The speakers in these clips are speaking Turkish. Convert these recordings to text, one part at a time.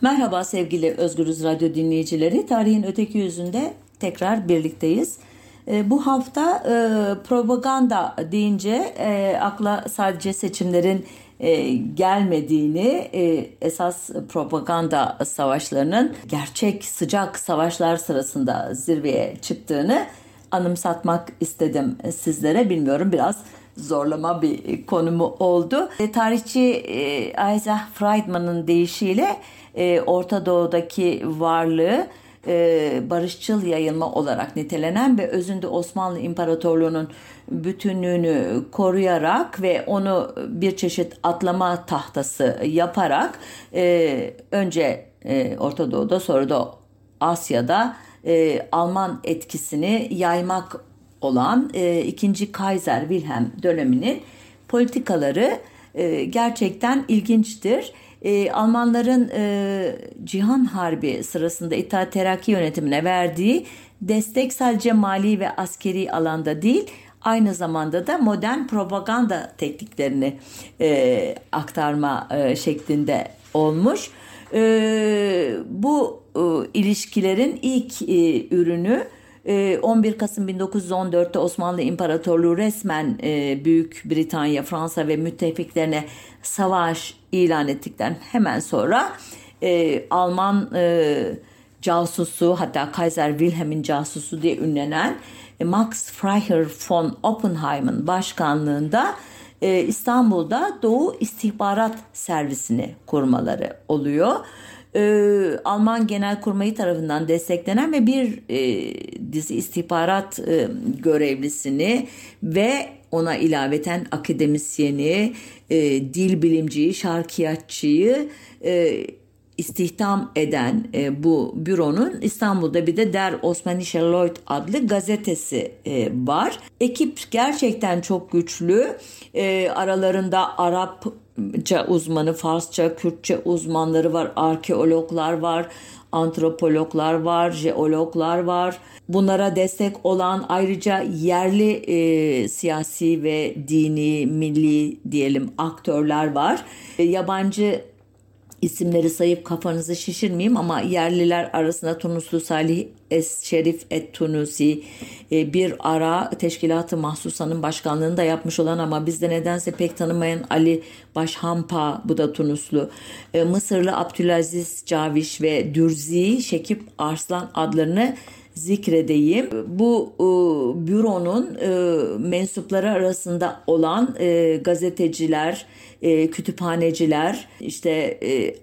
Merhaba sevgili Özgürüz Radyo dinleyicileri. Tarihin öteki yüzünde tekrar birlikteyiz. E, bu hafta e, propaganda deyince e, akla sadece seçimlerin e, gelmediğini, e, esas propaganda savaşlarının gerçek sıcak savaşlar sırasında zirveye çıktığını anımsatmak istedim sizlere. Bilmiyorum biraz zorlama bir konumu oldu. Tarihçi e, Isaac Friedman'ın deyişiyle e, Orta Doğu'daki varlığı e, barışçıl yayılma olarak nitelenen ve özünde Osmanlı İmparatorluğu'nun bütünlüğünü koruyarak ve onu bir çeşit atlama tahtası yaparak e, önce e, Orta Doğu'da sonra da Asya'da e, Alman etkisini yaymak olan e, 2. Kaiser Wilhelm döneminin politikaları e, gerçekten ilginçtir. E, Almanların e, Cihan Harbi sırasında İttihat Terakki yönetimine verdiği destek sadece mali ve askeri alanda değil aynı zamanda da modern propaganda tekniklerini e, aktarma e, şeklinde olmuş. E, bu e, ilişkilerin ilk e, ürünü 11 ee, Kasım 1914'te Osmanlı İmparatorluğu resmen e, Büyük Britanya, Fransa ve müttefiklerine savaş ilan ettikten hemen sonra e, Alman e, casusu hatta Kaiser Wilhelm'in casusu diye ünlenen Max Freiherr von Oppenheim'ın başkanlığında İstanbul'da Doğu İstihbarat Servisini kurmaları oluyor e, Alman Genelkurmayı tarafından desteklenen ve bir e, dizi istihbarat e, görevlisini ve ona ilaveten akademisyeni, e, dil bilimciyi, şarkiyatçıyı e, istihdam eden e, bu büronun İstanbul'da bir de Der Osmanische Lloyd adlı gazetesi e, var. Ekip gerçekten çok güçlü. E, aralarında Arap uzmanı, Farsça, Kürtçe uzmanları var, arkeologlar var, antropologlar var, jeologlar var. Bunlara destek olan ayrıca yerli e, siyasi ve dini, milli diyelim aktörler var. E, yabancı isimleri sayıp kafanızı şişirmeyeyim ama yerliler arasında Tunuslu Salih Es Şerif Et Tunusi e, bir ara teşkilatı mahsusanın başkanlığını da yapmış olan ama bizde nedense pek tanımayan Ali Başhampa bu da Tunuslu. E, Mısırlı Abdülaziz Caviş ve Dürzi Şekip Arslan adlarını zikredeyim. Bu e, büronun e, mensupları arasında olan e, gazeteciler, e, kütüphaneciler, işte e,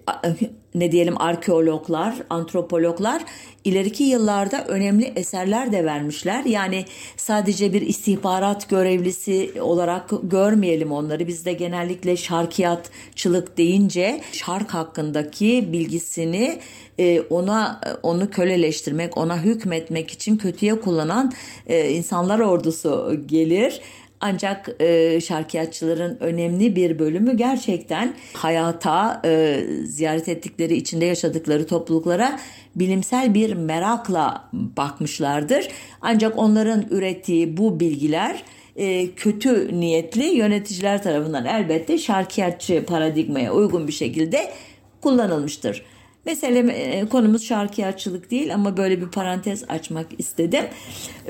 ne diyelim arkeologlar, antropologlar ileriki yıllarda önemli eserler de vermişler. Yani sadece bir istihbarat görevlisi olarak görmeyelim onları. Bizde genellikle şarkiyatçılık deyince şark hakkındaki bilgisini e, ona onu köleleştirmek, ona hükmetmek için kötüye kullanan e, insanlar ordusu gelir. Ancak e, şarkiyatçıların önemli bir bölümü gerçekten hayata, e, ziyaret ettikleri, içinde yaşadıkları topluluklara bilimsel bir merakla bakmışlardır. Ancak onların ürettiği bu bilgiler e, kötü niyetli yöneticiler tarafından elbette şarkiyatçı paradigmaya uygun bir şekilde kullanılmıştır. Mesele e, konumuz şarkıyatçılık değil ama böyle bir parantez açmak istedim.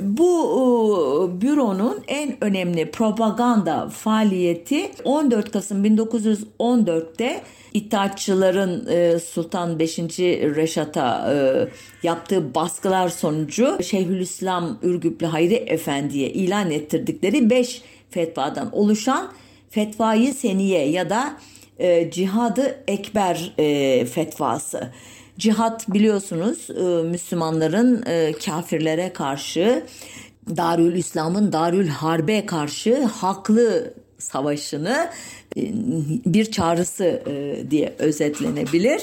Bu e, büronun en önemli propaganda faaliyeti 14 Kasım 1914'te İttihatçıların e, Sultan 5. Reşat'a yaptığı baskılar sonucu Şeyhülislam Ürgüplü Hayri Efendi'ye ilan ettirdikleri 5 fetvadan oluşan Fetvayı Seniye ya da e, Cihadı Ekber e, fetvası. Cihat biliyorsunuz e, Müslümanların e, kafirlere karşı Darül İslam'ın Darül Harbe karşı haklı savaşını e, bir çağrısı e, diye özetlenebilir.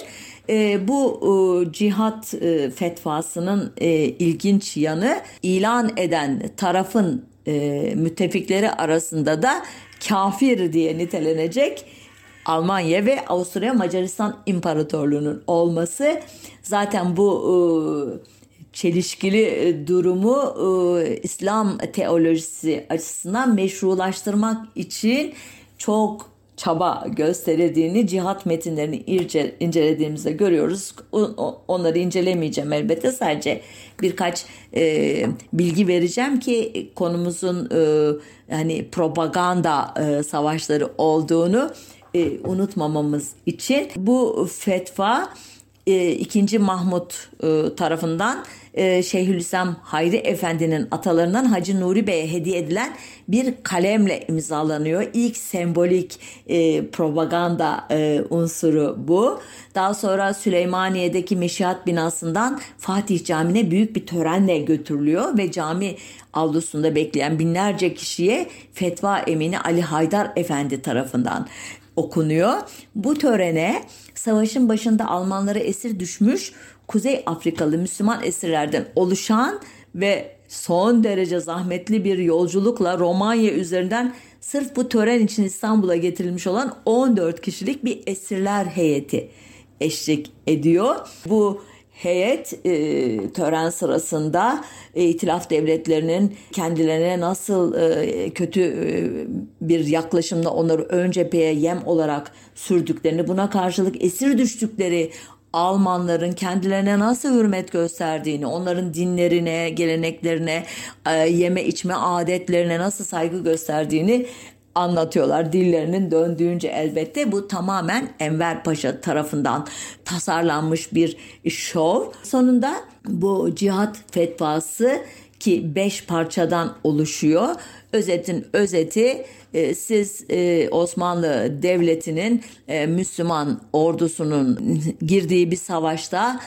E, bu e, cihat e, fetvasının e, ilginç yanı ilan eden tarafın e, müttefikleri arasında da kafir diye nitelenecek Almanya ve Avusturya Macaristan İmparatorluğu'nun olması zaten bu e, çelişkili e, durumu e, İslam teolojisi açısından meşrulaştırmak için çok çaba gösterildiğini cihat metinlerini ince, incelediğimizde görüyoruz. Onları incelemeyeceğim elbette sadece birkaç e, bilgi vereceğim ki konumuzun e, hani propaganda e, savaşları olduğunu e, unutmamamız için bu fetva e, 2. Mahmut e, tarafından e, Şeyhülislam Hayri Efendi'nin atalarından Hacı Nuri Bey'e hediye edilen bir kalemle imzalanıyor. İlk sembolik e, propaganda e, unsuru bu. Daha sonra Süleymaniye'deki Meşihat binasından Fatih Camii'ne büyük bir törenle götürülüyor ve cami avlusunda bekleyen binlerce kişiye fetva emini Ali Haydar Efendi tarafından okunuyor. Bu törene savaşın başında Almanlara esir düşmüş Kuzey Afrikalı Müslüman esirlerden oluşan ve son derece zahmetli bir yolculukla Romanya üzerinden sırf bu tören için İstanbul'a getirilmiş olan 14 kişilik bir esirler heyeti eşlik ediyor. Bu heyet e, tören sırasında e, itilaf devletlerinin kendilerine nasıl e, kötü e, bir yaklaşımda onları ön cepheye yem olarak sürdüklerini buna karşılık esir düştükleri Almanların kendilerine nasıl hürmet gösterdiğini, onların dinlerine, geleneklerine, e, yeme içme adetlerine nasıl saygı gösterdiğini anlatıyorlar dillerinin döndüğünce elbette bu tamamen Enver Paşa tarafından tasarlanmış bir şov. Sonunda bu cihat fetvası ki beş parçadan oluşuyor. Özetin özeti e, siz e, Osmanlı Devleti'nin e, Müslüman ordusunun girdiği bir savaşta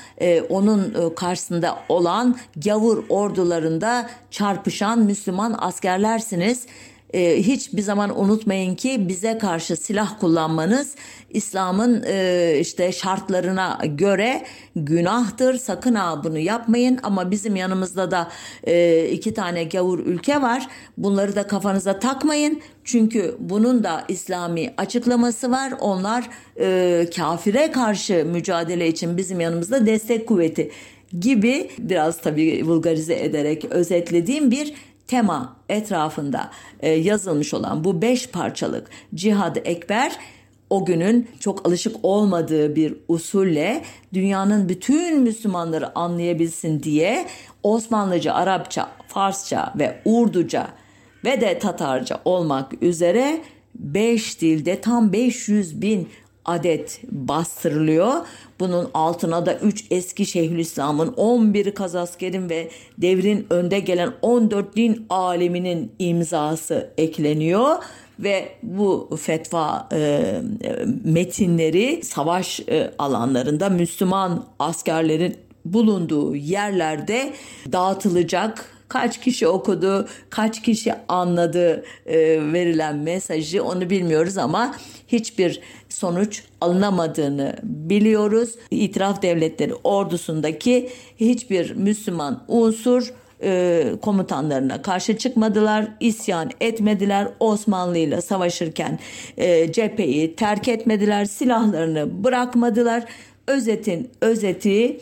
onun karşısında olan gavur ordularında çarpışan Müslüman askerlersiniz e, hiçbir zaman unutmayın ki bize karşı silah kullanmanız İslam'ın e, işte şartlarına göre günahtır. Sakın ha bunu yapmayın ama bizim yanımızda da e, iki tane gavur ülke var. Bunları da kafanıza takmayın. Çünkü bunun da İslami açıklaması var. Onlar e, kafire karşı mücadele için bizim yanımızda destek kuvveti gibi biraz tabii vulgarize ederek özetlediğim bir tema etrafında e, yazılmış olan bu beş parçalık Cihad-ı Ekber o günün çok alışık olmadığı bir usulle dünyanın bütün Müslümanları anlayabilsin diye Osmanlıca, Arapça, Farsça ve Urduca ve de Tatarca olmak üzere 5 dilde tam 500 bin adet bastırılıyor. Bunun altına da 3 eski Şeyhülislam'ın 11 kazaskerin ve devrin önde gelen 14 din aleminin imzası ekleniyor ve bu fetva e, metinleri savaş e, alanlarında Müslüman askerlerin bulunduğu yerlerde dağıtılacak kaç kişi okudu, kaç kişi anladı e, verilen mesajı onu bilmiyoruz ama hiçbir sonuç alınamadığını biliyoruz. İtiraf devletleri ordusundaki hiçbir Müslüman unsur e, komutanlarına karşı çıkmadılar, isyan etmediler, Osmanlı ile savaşırken e, cepheyi terk etmediler, silahlarını bırakmadılar. Özetin özeti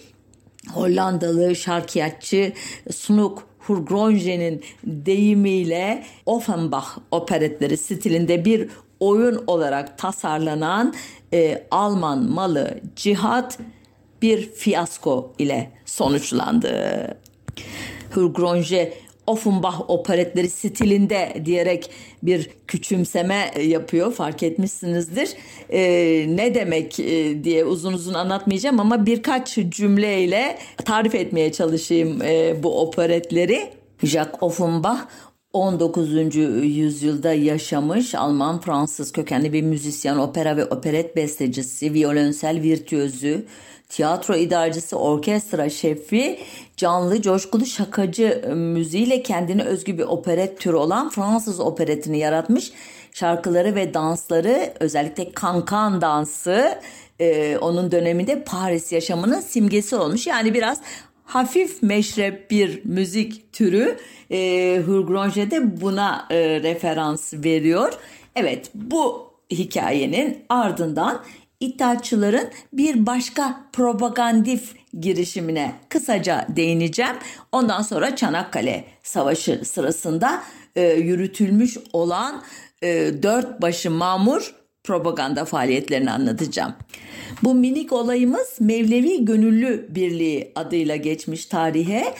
Hollandalı şarkiyatçı Snook Hurgronje'nin deyimiyle Offenbach operetleri stilinde bir oyun olarak tasarlanan e, Alman malı cihat bir fiyasko ile sonuçlandı. Hurgronje Offenbach operetleri stilinde diyerek bir küçümseme yapıyor fark etmişsinizdir. Ee, ne demek e, diye uzun uzun anlatmayacağım ama birkaç cümleyle tarif etmeye çalışayım e, bu operetleri. Jacques Offenbach 19. yüzyılda yaşamış Alman Fransız kökenli bir müzisyen, opera ve operet bestecisi, violonsel virtüözü, tiyatro idarecisi, orkestra şefi, canlı, coşkulu şakacı müziğiyle kendine özgü bir operet türü olan Fransız operetini yaratmış. Şarkıları ve dansları özellikle kankan dansı e, onun döneminde Paris yaşamının simgesi olmuş. Yani biraz hafif meşrep bir müzik türü. E, Hurgronje de buna e, referans veriyor. Evet bu hikayenin ardından İttihatçıların bir başka propagandif girişimine kısaca değineceğim. Ondan sonra Çanakkale Savaşı sırasında e, yürütülmüş olan e, dört başı mamur propaganda faaliyetlerini anlatacağım. Bu minik olayımız Mevlevi Gönüllü Birliği adıyla geçmiş tarihe.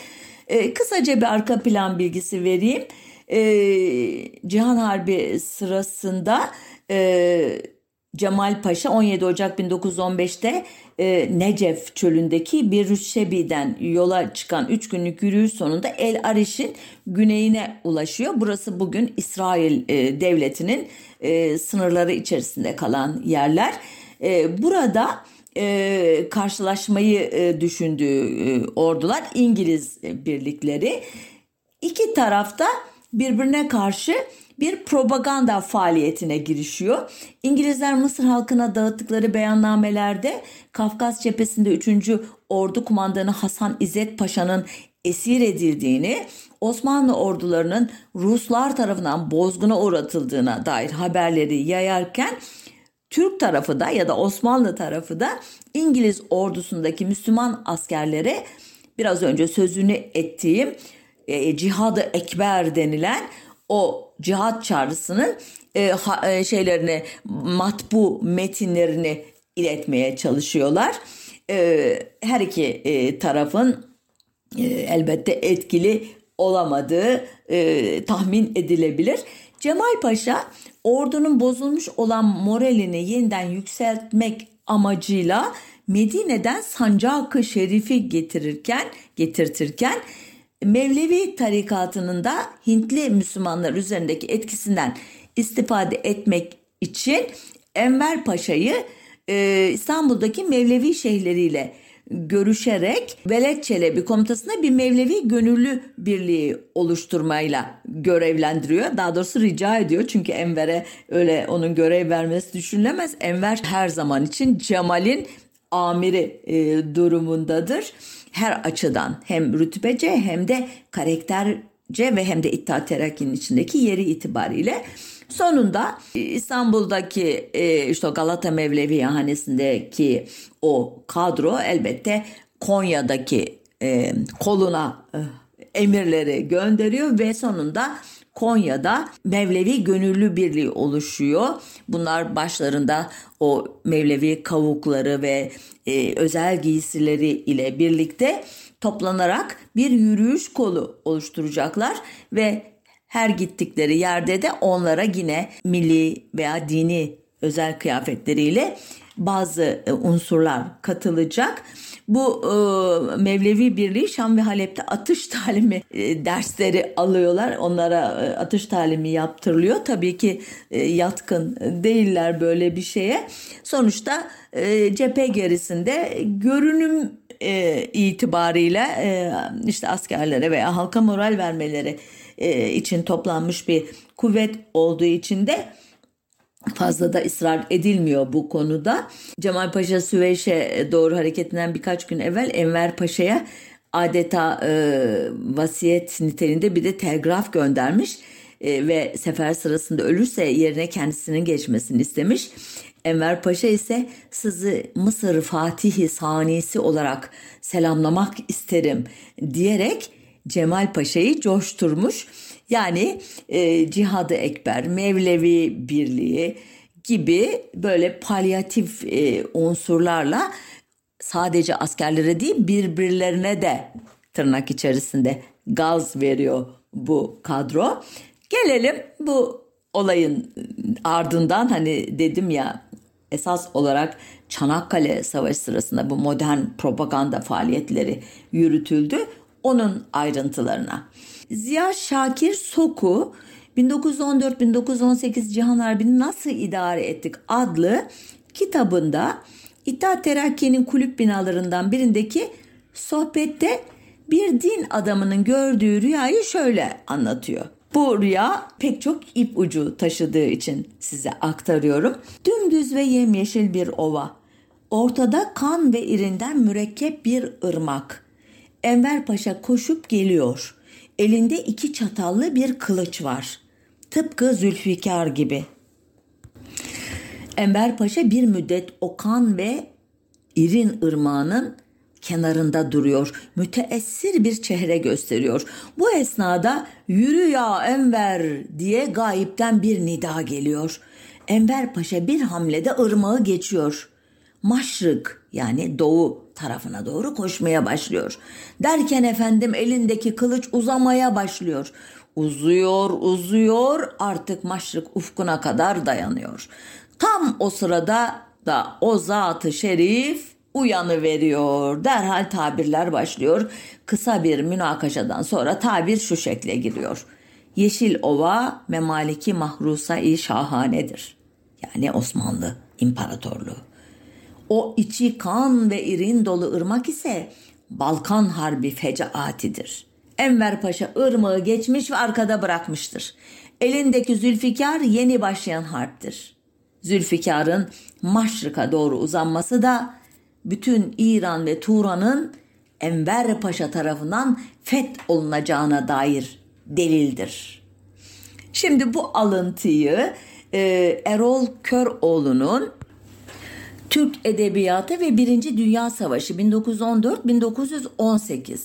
E, kısaca bir arka plan bilgisi vereyim. E, Cihan Harbi sırasında e, Cemal Paşa 17 Ocak 1915'te e, Necef çölündeki bir Rüşşebi'den yola çıkan 3 günlük yürüyüş sonunda El Ariş'in güneyine ulaşıyor. Burası bugün İsrail e, devletinin e, sınırları içerisinde kalan yerler. E, burada e, karşılaşmayı e, düşündüğü e, ordular İngiliz birlikleri. İki tarafta birbirine karşı bir propaganda faaliyetine girişiyor. İngilizler Mısır halkına dağıttıkları beyannamelerde Kafkas cephesinde 3. Ordu Kumandanı Hasan İzzet Paşa'nın esir edildiğini, Osmanlı ordularının Ruslar tarafından bozguna uğratıldığına dair haberleri yayarken Türk tarafı da ya da Osmanlı tarafı da İngiliz ordusundaki Müslüman askerlere biraz önce sözünü ettiğim e, cihadı ekber denilen o cihat çağrısının e, ha, e, şeylerini matbu metinlerini iletmeye çalışıyorlar. E, her iki e, tarafın e, elbette etkili olamadığı e, tahmin edilebilir. Cemal Paşa ordunun bozulmuş olan moralini yeniden yükseltmek amacıyla Medine'den sancak-ı şerifi getirirken getirtirken Mevlevi tarikatının da Hintli Müslümanlar üzerindeki etkisinden istifade etmek için Enver Paşa'yı e, İstanbul'daki Mevlevi şeyhleriyle görüşerek Veled Çelebi komutasına bir Mevlevi gönüllü birliği oluşturmayla görevlendiriyor. Daha doğrusu rica ediyor çünkü Enver'e öyle onun görev vermesi düşünülemez. Enver her zaman için Cemal'in amiri e, durumundadır. Her açıdan hem rütbece hem de karakterce ve hem de İttihat Terakki'nin içindeki yeri itibariyle. Sonunda İstanbul'daki e, işte Galata Mevlevi hanesindeki o kadro elbette Konya'daki e, koluna e, emirleri gönderiyor ve sonunda Konya'da Mevlevi Gönüllü Birliği oluşuyor. Bunlar başlarında o Mevlevi kavukları ve e, özel giysileri ile birlikte toplanarak bir yürüyüş kolu oluşturacaklar ve her gittikleri yerde de onlara yine milli veya dini özel kıyafetleriyle bazı e, unsurlar katılacak. Bu e, Mevlevi Birliği Şam ve Halep'te atış talimi e, dersleri alıyorlar. Onlara e, atış talimi yaptırılıyor. Tabii ki e, yatkın değiller böyle bir şeye. Sonuçta e, cephe gerisinde görünüm e, itibariyle e, işte askerlere veya halka moral vermeleri e, için toplanmış bir kuvvet olduğu için de fazla da ısrar edilmiyor bu konuda. Cemal Paşa Süveyş'e doğru hareketinden birkaç gün evvel Enver Paşa'ya adeta e, vasiyet niteliğinde bir de telgraf göndermiş e, ve sefer sırasında ölürse yerine kendisinin geçmesini istemiş. Enver Paşa ise sizi Mısır Fatihi Sanisi olarak selamlamak isterim diyerek Cemal Paşa'yı coşturmuş. Yani e, Cihadı Ekber, Mevlevi Birliği gibi böyle palyatif e, unsurlarla sadece askerlere değil birbirlerine de tırnak içerisinde gaz veriyor bu kadro. Gelelim bu olayın ardından hani dedim ya esas olarak Çanakkale Savaşı sırasında bu modern propaganda faaliyetleri yürütüldü onun ayrıntılarına. Ziya Şakir Soku 1914-1918 Cihan Harbi'ni nasıl idare ettik adlı kitabında İttihat Terakki'nin kulüp binalarından birindeki sohbette bir din adamının gördüğü rüyayı şöyle anlatıyor. Bu rüya pek çok ip ucu taşıdığı için size aktarıyorum. Dümdüz ve yemyeşil bir ova. Ortada kan ve irinden mürekkep bir ırmak. Enver Paşa koşup geliyor. Elinde iki çatallı bir kılıç var. Tıpkı Zülfikar gibi. Enver Paşa bir müddet Okan ve İrin ırmağının kenarında duruyor. Müteessir bir çehre gösteriyor. Bu esnada yürü ya Enver diye gayipten bir nida geliyor. Enver Paşa bir hamlede ırmağı geçiyor. Maşrık yani doğu tarafına doğru koşmaya başlıyor. Derken efendim elindeki kılıç uzamaya başlıyor. Uzuyor, uzuyor artık maşrık ufkuna kadar dayanıyor. Tam o sırada da o zatı şerif uyanı veriyor. Derhal tabirler başlıyor. Kısa bir münakaşadan sonra tabir şu şekle giriyor. Yeşil Ova memaliki mahrusa-i şahanedir. Yani Osmanlı İmparatorluğu. O içi kan ve irin dolu ırmak ise Balkan Harbi fecaatidir. Enver Paşa ırmağı geçmiş ve arkada bırakmıştır. Elindeki Zülfikar yeni başlayan harptir. Zülfikar'ın Maşrık'a doğru uzanması da bütün İran ve Turan'ın Enver Paşa tarafından feth olunacağına dair delildir. Şimdi bu alıntıyı e, Erol Köroğlu'nun Türk Edebiyatı ve Birinci Dünya Savaşı 1914-1918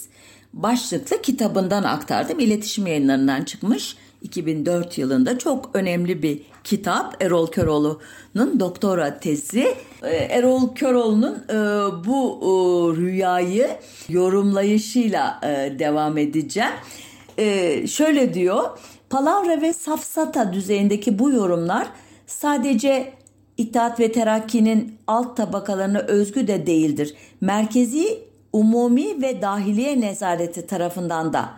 başlıklı kitabından aktardım. İletişim yayınlarından çıkmış 2004 yılında çok önemli bir kitap Erol Köroğlu'nun doktora tezi. Ee, Erol Köroğlu'nun e, bu e, rüyayı yorumlayışıyla e, devam edeceğim. Şöyle diyor, palavra ve safsata düzeyindeki bu yorumlar sadece İttihat ve Terakki'nin alt tabakalarına özgü de değildir. Merkezi, umumi ve dahiliye nezareti tarafından da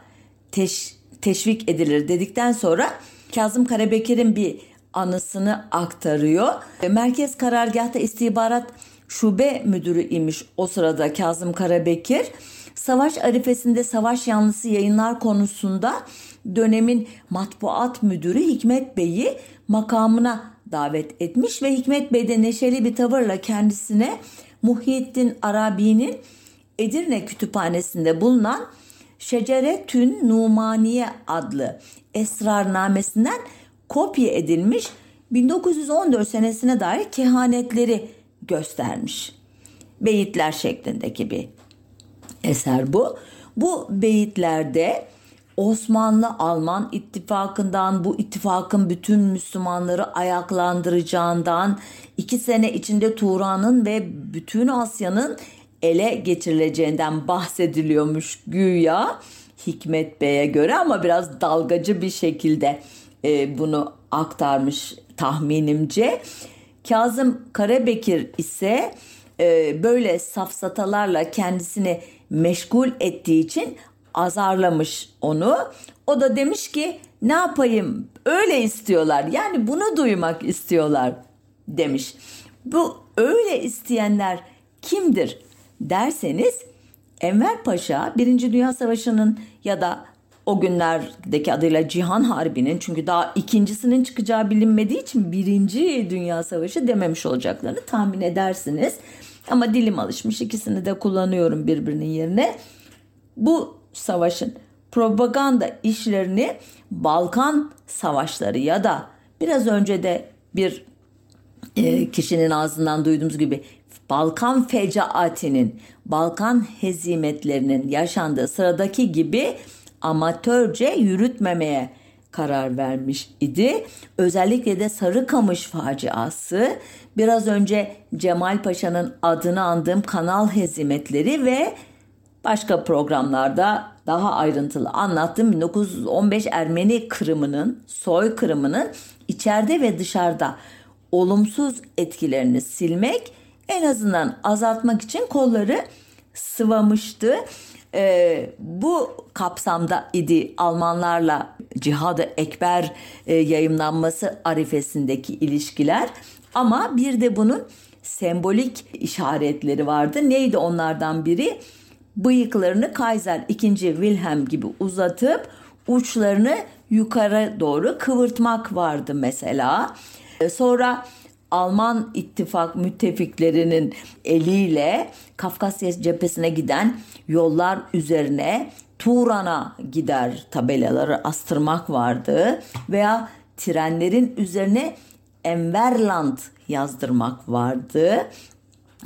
teş, teşvik edilir dedikten sonra Kazım Karabekir'in bir anısını aktarıyor. Merkez karargahta istihbarat şube müdürü imiş o sırada Kazım Karabekir. Savaş arifesinde savaş yanlısı yayınlar konusunda dönemin matbuat müdürü Hikmet Bey'i makamına davet etmiş ve Hikmet Bey de neşeli bir tavırla kendisine Muhyiddin Arabi'nin Edirne Kütüphanesi'nde bulunan Şeceretün Numaniye adlı esrarnamesinden kopya edilmiş 1914 senesine dair kehanetleri göstermiş. Beyitler şeklindeki bir eser bu. Bu beyitlerde Osmanlı-Alman ittifakından bu ittifakın bütün Müslümanları ayaklandıracağından iki sene içinde Turan'ın ve bütün Asya'nın ele geçirileceğinden bahsediliyormuş güya Hikmet Bey'e göre ama biraz dalgacı bir şekilde e, bunu aktarmış tahminimce. Kazım Karabekir ise e, böyle safsatalarla kendisini meşgul ettiği için azarlamış onu. O da demiş ki ne yapayım öyle istiyorlar yani bunu duymak istiyorlar demiş. Bu öyle isteyenler kimdir derseniz Enver Paşa Birinci Dünya Savaşı'nın ya da o günlerdeki adıyla Cihan Harbi'nin çünkü daha ikincisinin çıkacağı bilinmediği için Birinci Dünya Savaşı dememiş olacaklarını tahmin edersiniz. Ama dilim alışmış ikisini de kullanıyorum birbirinin yerine. Bu savaşın propaganda işlerini Balkan savaşları ya da biraz önce de bir e, kişinin ağzından duyduğumuz gibi Balkan fecaatinin, Balkan hezimetlerinin yaşandığı sıradaki gibi amatörce yürütmemeye karar vermiş idi. Özellikle de Sarıkamış faciası, biraz önce Cemal Paşa'nın adını andığım kanal hezimetleri ve başka programlarda daha ayrıntılı anlattığım 1915 Ermeni kırımının, soy kırımının içeride ve dışarıda olumsuz etkilerini silmek en azından azaltmak için kolları sıvamıştı. Ee, bu kapsamda idi Almanlarla Cihadı Ekber e, yayımlanması arifesindeki ilişkiler ama bir de bunun sembolik işaretleri vardı. Neydi onlardan biri? Bıyıklarını Kaiser 2. Wilhelm gibi uzatıp uçlarını yukarı doğru kıvırtmak vardı mesela. Ee, sonra Alman ittifak müttefiklerinin eliyle Kafkasya cephesine giden yollar üzerine Turan'a gider tabelaları astırmak vardı veya trenlerin üzerine Enverland yazdırmak vardı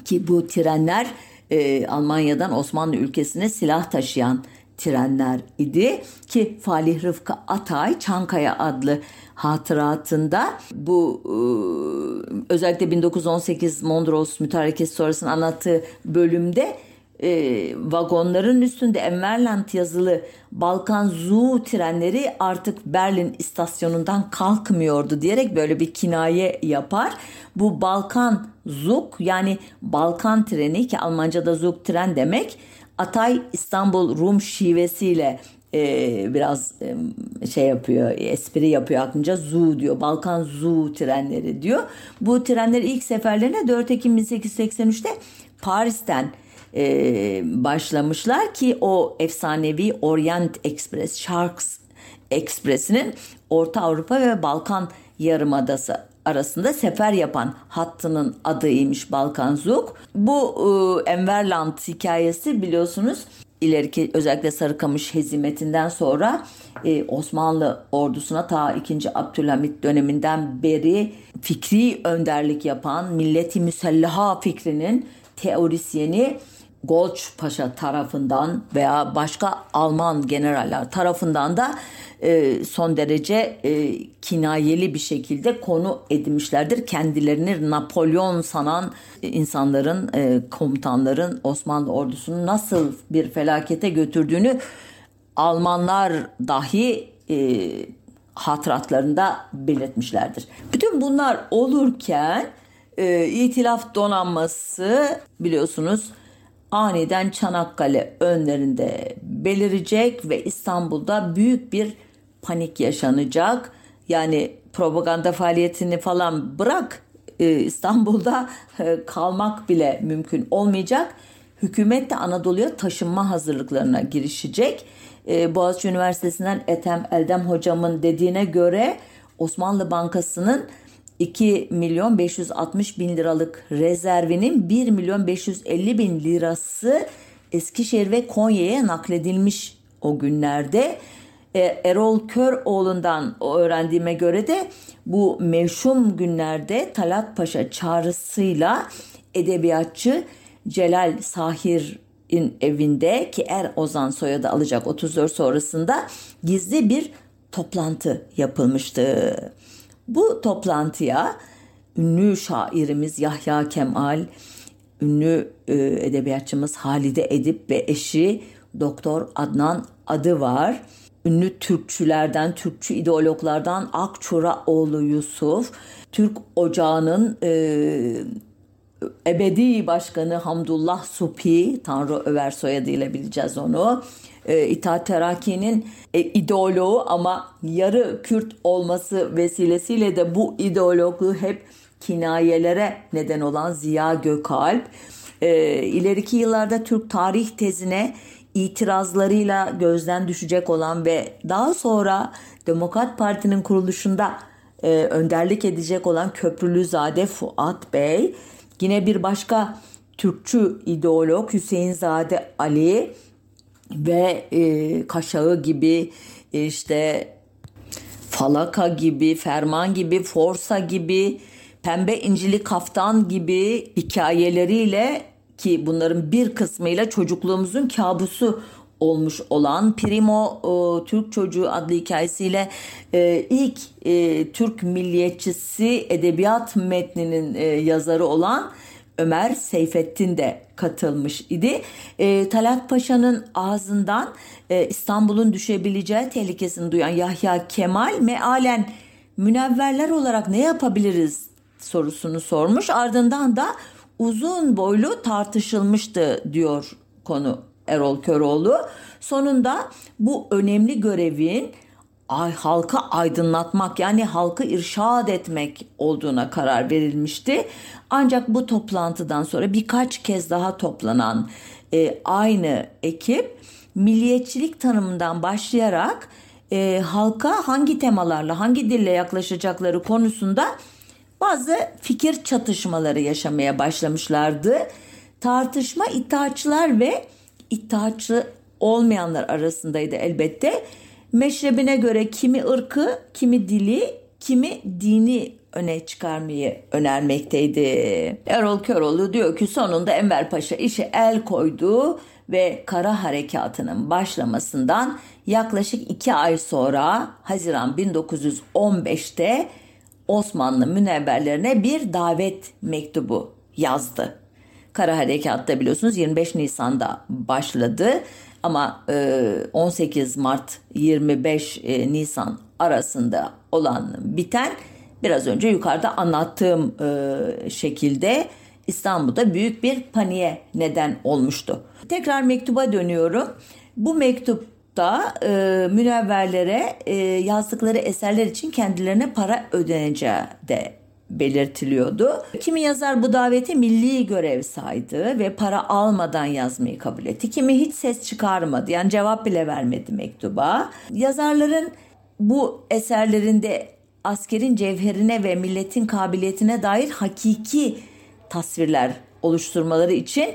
ki bu trenler e, Almanya'dan Osmanlı ülkesine silah taşıyan trenler idi ki Falih Rıfkı Atay Çankaya adlı hatıratında bu e, özellikle 1918 Mondros mütarekesi sonrasını anlattığı bölümde e, vagonların üstünde Enverland yazılı Balkan Zoo trenleri artık Berlin istasyonundan kalkmıyordu diyerek böyle bir kinaye yapar. Bu Balkan Zug yani Balkan treni ki Almanca'da Zug tren demek Atay İstanbul Rum şivesiyle e, biraz e, şey yapıyor, espri yapıyor aklınca Zu diyor. Balkan Zu trenleri diyor. Bu trenler ilk seferlerine 4 Ekim 1883'te Paris'ten e, başlamışlar ki o efsanevi Orient Express, Sharks Express'inin Orta Avrupa ve Balkan Yarımadası arasında sefer yapan hattının adıymış Balkan Zug. Bu e, Enverland hikayesi biliyorsunuz ileriki özellikle Sarıkamış hezimetinden sonra e, Osmanlı ordusuna ta 2. Abdülhamit döneminden beri fikri önderlik yapan milleti müsellaha fikrinin teorisyeni Golç Paşa tarafından veya başka Alman generaller tarafından da e, son derece e, kinayeli bir şekilde konu edinmişlerdir. Kendilerini Napolyon sanan insanların, e, komutanların Osmanlı ordusunu nasıl bir felakete götürdüğünü Almanlar dahi e, hatıratlarında belirtmişlerdir. Bütün bunlar olurken e, itilaf donanması biliyorsunuz aniden Çanakkale önlerinde belirecek ve İstanbul'da büyük bir panik yaşanacak. Yani propaganda faaliyetini falan bırak e, İstanbul'da e, kalmak bile mümkün olmayacak. Hükümet de Anadolu'ya taşınma hazırlıklarına girişecek. E, Boğaziçi Üniversitesi'nden Ethem Eldem hocamın dediğine göre Osmanlı Bankası'nın 2 milyon 560 bin liralık rezervinin 1 milyon 550 bin lirası Eskişehir ve Konya'ya nakledilmiş o günlerde. E, Erol Köroğlu'ndan öğrendiğime göre de bu mevşum günlerde Talat Paşa çağrısıyla edebiyatçı Celal Sahir'in evinde ki Er Ozan soyadı alacak 34 sonrasında gizli bir toplantı yapılmıştı. Bu toplantıya ünlü şairimiz Yahya Kemal, ünlü e, edebiyatçımız Halide Edip ve eşi Doktor Adnan adı var. Ünlü Türkçülerden, Türkçü ideologlardan Akçuraoğlu Yusuf, Türk Ocağı'nın e, ebedi başkanı Hamdullah Supi, Tanrı Över soyadıyla bileceğiz onu e, İttihat Terakki'nin e, ideoloğu ama yarı Kürt olması vesilesiyle de bu ideologluğu hep kinayelere neden olan Ziya Gökalp. E, ileriki yıllarda Türk tarih tezine itirazlarıyla gözden düşecek olan ve daha sonra Demokrat Parti'nin kuruluşunda e, önderlik edecek olan Köprülüzade Fuat Bey, yine bir başka Türkçü ideolog Hüseyin Zade Ali ve e, Kaşağı gibi işte Falaka gibi, Ferman gibi, Forsa gibi, Pembe İncili Kaftan gibi hikayeleriyle ki bunların bir kısmıyla çocukluğumuzun kabusu olmuş olan Primo e, Türk Çocuğu adlı hikayesiyle e, ilk e, Türk milliyetçisi edebiyat metninin e, yazarı olan Ömer Seyfettin de katılmış idi. E, Talat Paşa'nın ağzından e, İstanbul'un düşebileceği tehlikesini duyan Yahya Kemal mealen münevverler olarak ne yapabiliriz sorusunu sormuş. Ardından da uzun boylu tartışılmıştı diyor konu Erol Köroğlu. Sonunda bu önemli görevin ay, halka aydınlatmak yani halkı irşad etmek olduğuna karar verilmişti. Ancak bu toplantıdan sonra birkaç kez daha toplanan e, aynı ekip milliyetçilik tanımından başlayarak e, halka hangi temalarla hangi dille yaklaşacakları konusunda bazı fikir çatışmaları yaşamaya başlamışlardı. Tartışma itaatçılar ve itaatçı olmayanlar arasındaydı elbette. Meşrebine göre kimi ırkı, kimi dili, kimi dini öne çıkarmayı önermekteydi. Erol Köroğlu diyor ki sonunda Enver Paşa işe el koydu ve kara harekatının başlamasından yaklaşık iki ay sonra Haziran 1915'te Osmanlı münevverlerine bir davet mektubu yazdı. Kara Harekatta biliyorsunuz 25 Nisan'da başladı ama 18 Mart 25 Nisan arasında olan biten biraz önce yukarıda anlattığım şekilde İstanbul'da büyük bir paniğe neden olmuştu. Tekrar mektuba dönüyorum. Bu mektupta e, münevverlere e, yazdıkları eserler için kendilerine para ödeneceği de belirtiliyordu. Kimi yazar bu daveti milli görev saydı ve para almadan yazmayı kabul etti. Kimi hiç ses çıkarmadı yani cevap bile vermedi mektuba. Yazarların bu eserlerinde askerin cevherine ve milletin kabiliyetine dair hakiki tasvirler oluşturmaları için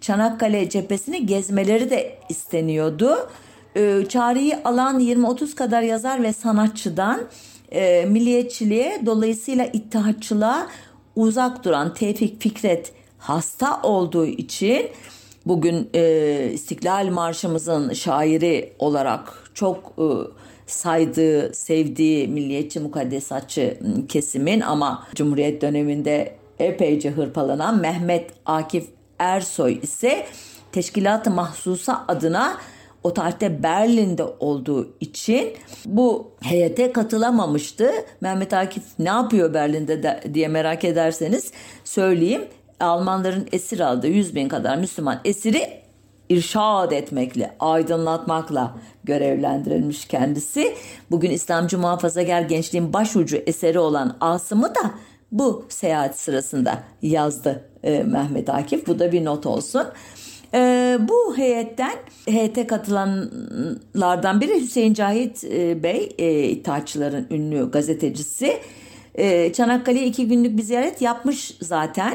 Çanakkale cephesini gezmeleri de isteniyordu. Ee, çağrıyı alan 20-30 kadar yazar ve sanatçıdan e, milliyetçiliğe dolayısıyla ittihatçılığa uzak duran Tevfik Fikret hasta olduğu için bugün e, İstiklal Marşımızın şairi olarak çok e, saydığı, sevdiği milliyetçi mukaddesatçı kesimin ama Cumhuriyet döneminde epeyce hırpalanan Mehmet Akif Ersoy ise Teşkilat-ı Mahsusa adına o tarihte Berlin'de olduğu için bu heyete katılamamıştı. Mehmet Akif ne yapıyor Berlin'de de, diye merak ederseniz söyleyeyim. Almanların esir aldığı 100 bin kadar Müslüman esiri irşad etmekle, aydınlatmakla görevlendirilmiş kendisi. Bugün İslamcı muhafazagar gençliğin başucu eseri olan Asım'ı da bu seyahat sırasında yazdı e, Mehmet Akif. Bu da bir not olsun. E, bu heyetten heyete katılanlardan biri Hüseyin Cahit e, Bey, e, İttihatçıların ünlü gazetecisi. E, Çanakkale'ye iki günlük bir ziyaret yapmış zaten.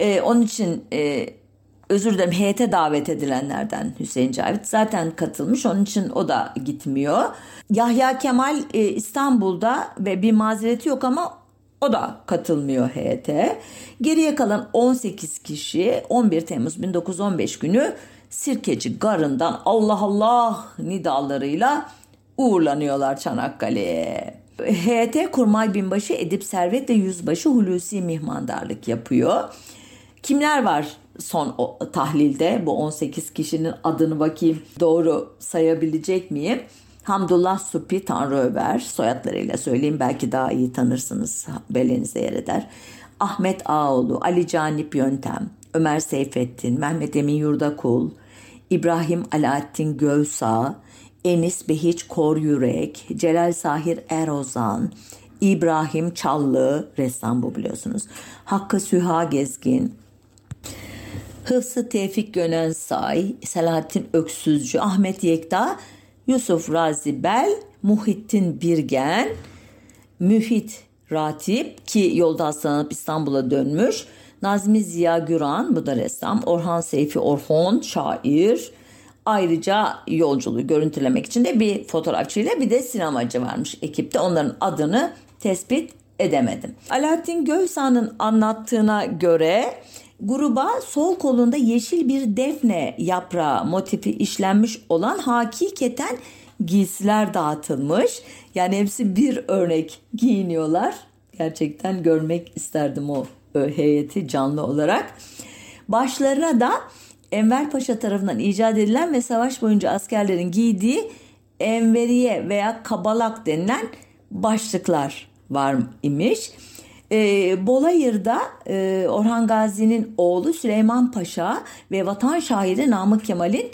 E, onun için e, özür dilerim heyete davet edilenlerden Hüseyin Cavit zaten katılmış onun için o da gitmiyor. Yahya Kemal e, İstanbul'da ve bir mazereti yok ama o da katılmıyor heyete. Geriye kalan 18 kişi 11 Temmuz 1915 günü Sirkeci Garı'ndan Allah Allah nidalarıyla uğurlanıyorlar Çanakkale'ye. HT Kurmay Binbaşı Edip Servet ve Yüzbaşı Hulusi Mihmandarlık yapıyor. Kimler var son o, tahlilde bu 18 kişinin adını bakayım doğru sayabilecek miyim? Hamdullah Supi Tanrıöver soyadlarıyla söyleyeyim belki daha iyi tanırsınız belenizde yer eder. Ahmet Ağoğlu, Ali Canip Yöntem, Ömer Seyfettin, Mehmet Emin Yurdakul, İbrahim Alaaddin Gövsağ, Enis Behiç Kor Yürek, Celal Sahir Erozan, İbrahim Çallı, ressam bu biliyorsunuz. Hakkı Süha Gezgin, Hıfsı Tevfik Gönensay, Selahattin Öksüzcü, Ahmet Yekta, Yusuf Razi Bel, Muhittin Birgen, Mühit Ratip ki yolda hastalanıp İstanbul'a dönmüş. Nazmi Ziya Güran bu da ressam. Orhan Seyfi Orhon şair. Ayrıca yolculuğu görüntülemek için de bir fotoğrafçıyla bir de sinemacı varmış ekipte. Onların adını tespit edemedim. Alaaddin Gövsa'nın anlattığına göre gruba sol kolunda yeşil bir defne yaprağı motifi işlenmiş olan hakikaten giysiler dağıtılmış. Yani hepsi bir örnek giyiniyorlar. Gerçekten görmek isterdim o heyeti canlı olarak. Başlarına da Enver Paşa tarafından icat edilen ve savaş boyunca askerlerin giydiği enveriye veya kabalak denilen başlıklar var imiş. E, Bolayır'da e, Orhan Gazi'nin oğlu Süleyman Paşa ve vatan şahidi Namık Kemal'in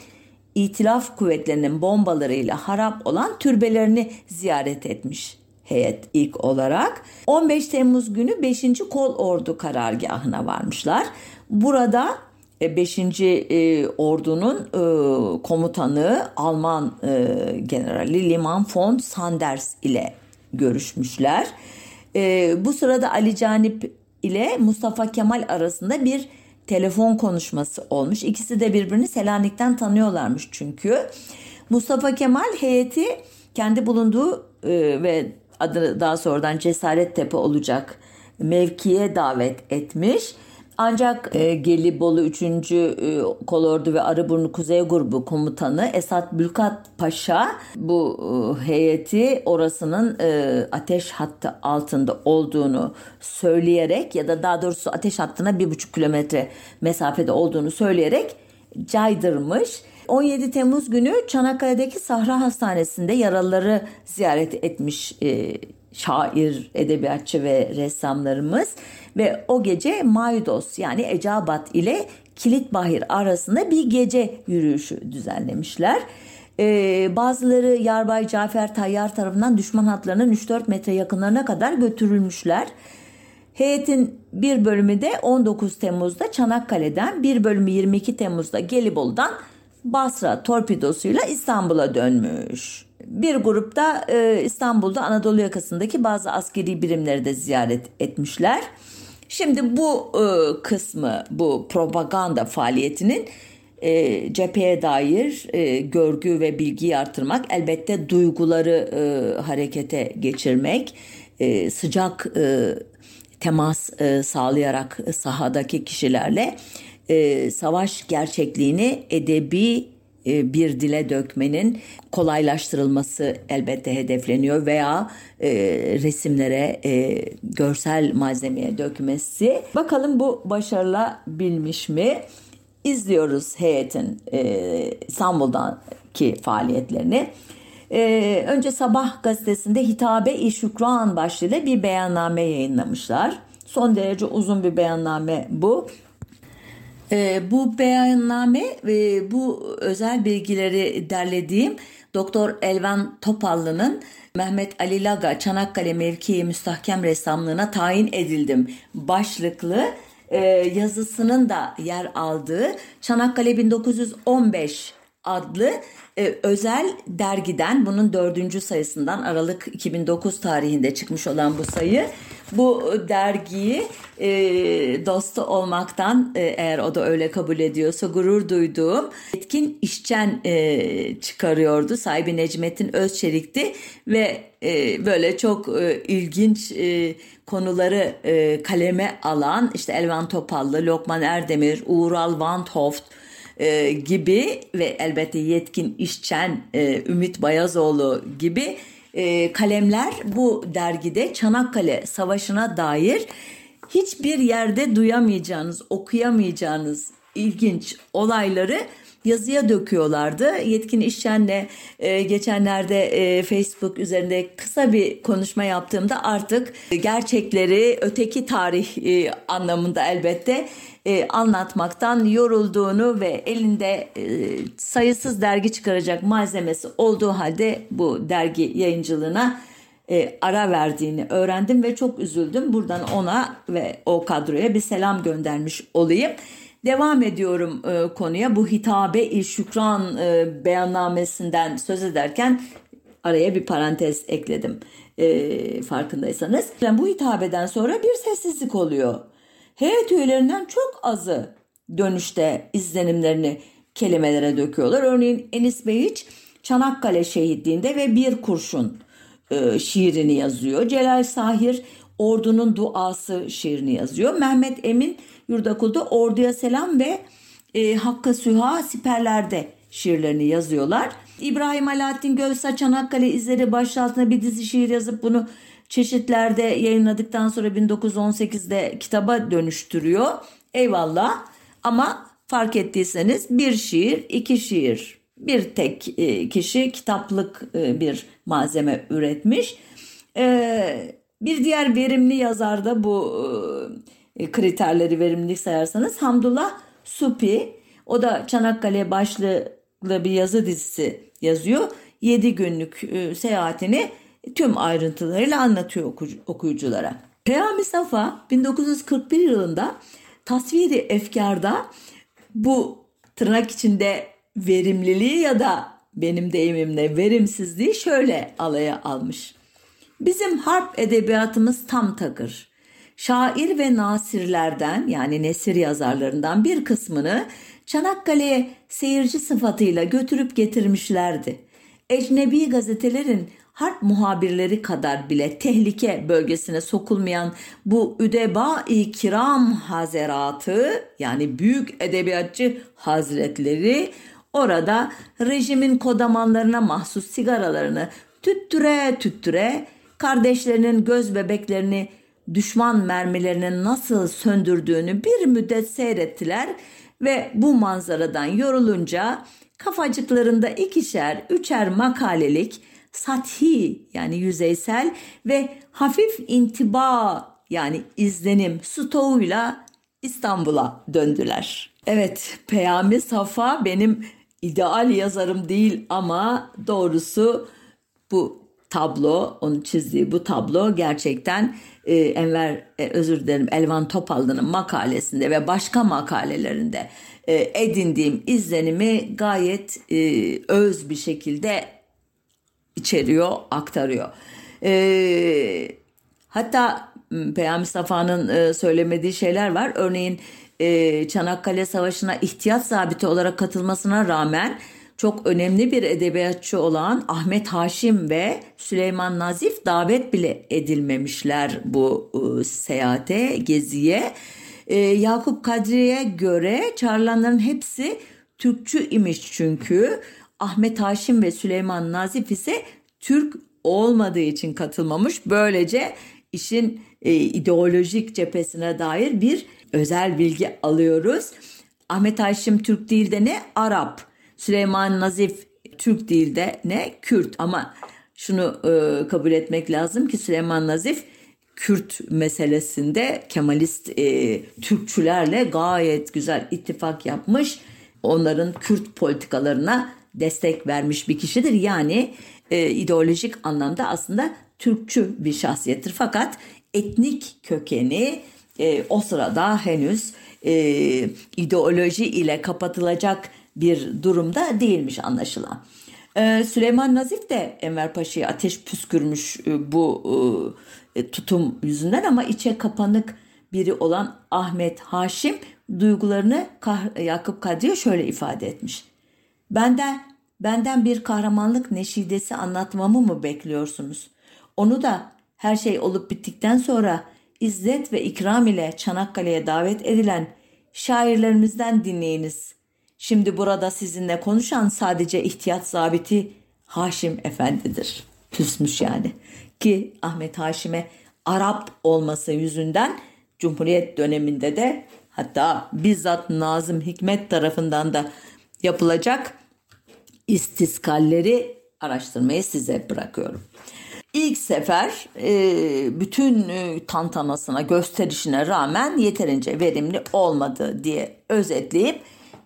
İtilaf kuvvetlerinin bombalarıyla harap olan türbelerini ziyaret etmiş heyet ilk olarak. 15 Temmuz günü 5. Kol Ordu karargahına varmışlar. Burada 5. E, e, ordunun e, komutanı Alman generali Liman von Sanders ile görüşmüşler. Bu sırada Ali Canip ile Mustafa Kemal arasında bir telefon konuşması olmuş. İkisi de birbirini Selanik'ten tanıyorlarmış çünkü. Mustafa Kemal heyeti kendi bulunduğu ve adı daha sonradan Cesaret Tepe olacak mevkiye davet etmiş. Ancak e, Gelibolu 3. E, Kolordu ve Arıburnu Kuzey Grubu Komutanı Esat Bülkat Paşa bu e, heyeti orasının e, ateş hattı altında olduğunu söyleyerek ya da daha doğrusu ateş hattına bir buçuk kilometre mesafede olduğunu söyleyerek caydırmış. 17 Temmuz günü Çanakkale'deki Sahra Hastanesi'nde yaralıları ziyaret etmiş e, şair, edebiyatçı ve ressamlarımız ve o gece Maydos yani Ecabat ile Kilitbahir arasında bir gece yürüyüşü düzenlemişler. Ee, bazıları Yarbay Cafer Tayyar tarafından düşman hatlarının 3-4 metre yakınlarına kadar götürülmüşler. Heyetin bir bölümü de 19 Temmuz'da Çanakkale'den, bir bölümü 22 Temmuz'da Gelibolu'dan Basra torpidosuyla İstanbul'a dönmüş. Bir grupta e, İstanbul'da Anadolu yakasındaki bazı askeri birimleri de ziyaret etmişler. Şimdi bu e, kısmı, bu propaganda faaliyetinin e, cepheye dair e, görgü ve bilgiyi artırmak, elbette duyguları e, harekete geçirmek, e, sıcak e, temas e, sağlayarak sahadaki kişilerle e, savaş gerçekliğini edebi bir dile dökmenin kolaylaştırılması elbette hedefleniyor veya e, resimlere, e, görsel malzemeye dökmesi. Bakalım bu başarılabilmiş mi? İzliyoruz heyetin e, İstanbul'daki faaliyetlerini. E, önce Sabah gazetesinde Hitabe-i Şükran başlığıyla bir beyanname yayınlamışlar. Son derece uzun bir beyanname bu. E, bu beyanname e, bu özel bilgileri derlediğim Doktor Elvan Topallı'nın Mehmet Ali Laga Çanakkale mevkii müstahkem ressamlığına tayin edildim başlıklı e, yazısının da yer aldığı Çanakkale 1915 adlı e, özel dergiden bunun dördüncü sayısından Aralık 2009 tarihinde çıkmış olan bu sayı bu dergiyi e, dostu olmaktan e, eğer o da öyle kabul ediyorsa gurur duyduğum Etkin İşçen e, çıkarıyordu. Sahibi Necmettin Özçelik'ti ve e, böyle çok e, ilginç e, konuları e, kaleme alan işte Elvan Topallı, Lokman Erdemir, Uğral Van Hoft, e, gibi ve elbette yetkin işçen e, Ümit Bayazoğlu gibi e, kalemler bu dergide Çanakkale Savaşı'na dair hiçbir yerde duyamayacağınız, okuyamayacağınız ilginç olayları yazıya döküyorlardı. Yetkin İşçen'le e, geçenlerde e, Facebook üzerinde kısa bir konuşma yaptığımda artık gerçekleri öteki tarih e, anlamında elbette e, anlatmaktan yorulduğunu ve elinde e, sayısız dergi çıkaracak malzemesi olduğu halde bu dergi yayıncılığına e, ara verdiğini öğrendim ve çok üzüldüm. Buradan ona ve o kadroya bir selam göndermiş olayım. Devam ediyorum e, konuya. Bu hitabe-i şükran e, beyannamesinden söz ederken araya bir parantez ekledim e, farkındaysanız. Yani bu hitabeden sonra bir sessizlik oluyor. Heyet üyelerinden çok azı dönüşte izlenimlerini kelimelere döküyorlar. Örneğin Enis Beyiç Çanakkale şehitliğinde ve bir kurşun e, şiirini yazıyor. Celal Sahir Ordunun Duası şiirini yazıyor. Mehmet Emin Yurdakul'da Orduya Selam ve e, Hakka Süha Siperler'de şiirlerini yazıyorlar. İbrahim Alaaddin Gölsa Çanakkale izleri başlığı bir dizi şiir yazıp bunu çeşitlerde yayınladıktan sonra 1918'de kitaba dönüştürüyor. Eyvallah ama fark ettiyseniz bir şiir, iki şiir, bir tek e, kişi kitaplık e, bir malzeme üretmiş. E, bir diğer verimli yazar da bu kriterleri verimlilik sayarsanız Hamdullah Supi. O da Çanakkale başlığı bir yazı dizisi yazıyor. 7 günlük seyahatini tüm ayrıntılarıyla anlatıyor okuyuculara. Peyami Safa 1941 yılında tasviri efkarda bu tırnak içinde verimliliği ya da benim deyimimle verimsizliği şöyle alaya almış. Bizim harp edebiyatımız tam takır. Şair ve nasirlerden yani nesir yazarlarından bir kısmını Çanakkale'ye seyirci sıfatıyla götürüp getirmişlerdi. Ecnebi gazetelerin harp muhabirleri kadar bile tehlike bölgesine sokulmayan bu üdeba-i kiram hazeratı yani büyük edebiyatçı hazretleri orada rejimin kodamanlarına mahsus sigaralarını tüttüre tüttüre kardeşlerinin göz bebeklerini düşman mermilerinin nasıl söndürdüğünü bir müddet seyrettiler ve bu manzaradan yorulunca kafacıklarında ikişer, üçer makalelik, sathi yani yüzeysel ve hafif intiba yani izlenim stoğuyla İstanbul'a döndüler. Evet, Peyami Safa benim ideal yazarım değil ama doğrusu bu tablo, onun çizdiği bu tablo gerçekten e, Enver e, özür dilerim Elvan Topallı'nın makalesinde ve başka makalelerinde e, edindiğim izlenimi gayet e, öz bir şekilde içeriyor, aktarıyor. E, hatta Peyami Safa'nın e, söylemediği şeyler var. Örneğin e, Çanakkale Savaşı'na ihtiyat zabiti olarak katılmasına rağmen çok önemli bir edebiyatçı olan Ahmet Haşim ve Süleyman Nazif davet bile edilmemişler bu e, seyahate, geziye. E, Yakup Kadri'ye göre çağrılanların hepsi Türkçü imiş çünkü. Ahmet Haşim ve Süleyman Nazif ise Türk olmadığı için katılmamış. Böylece işin e, ideolojik cephesine dair bir özel bilgi alıyoruz. Ahmet Haşim Türk değil de ne? Arap. Süleyman Nazif Türk değil de ne? Kürt. Ama şunu e, kabul etmek lazım ki Süleyman Nazif Kürt meselesinde Kemalist e, Türkçülerle gayet güzel ittifak yapmış. Onların Kürt politikalarına destek vermiş bir kişidir. Yani e, ideolojik anlamda aslında Türkçü bir şahsiyettir. Fakat etnik kökeni e, o sırada henüz e, ideoloji ile kapatılacak bir durumda değilmiş anlaşılan. Ee, Süleyman Nazif de Enver Paşa'ya ateş püskürmüş e, bu e, tutum yüzünden ama içe kapanık biri olan Ahmet Haşim duygularını Yakup Kadri'ye şöyle ifade etmiş. Benden benden bir kahramanlık neşidesi anlatmamı mı bekliyorsunuz? Onu da her şey olup bittikten sonra izzet ve ikram ile Çanakkale'ye davet edilen şairlerimizden dinleyiniz. Şimdi burada sizinle konuşan sadece ihtiyat zabiti Haşim Efendi'dir. Küsmüş yani. Ki Ahmet Haşim'e Arap olması yüzünden Cumhuriyet döneminde de hatta bizzat Nazım Hikmet tarafından da yapılacak istiskalleri araştırmayı size bırakıyorum. İlk sefer e, bütün e, tantanasına, gösterişine rağmen yeterince verimli olmadı diye özetleyip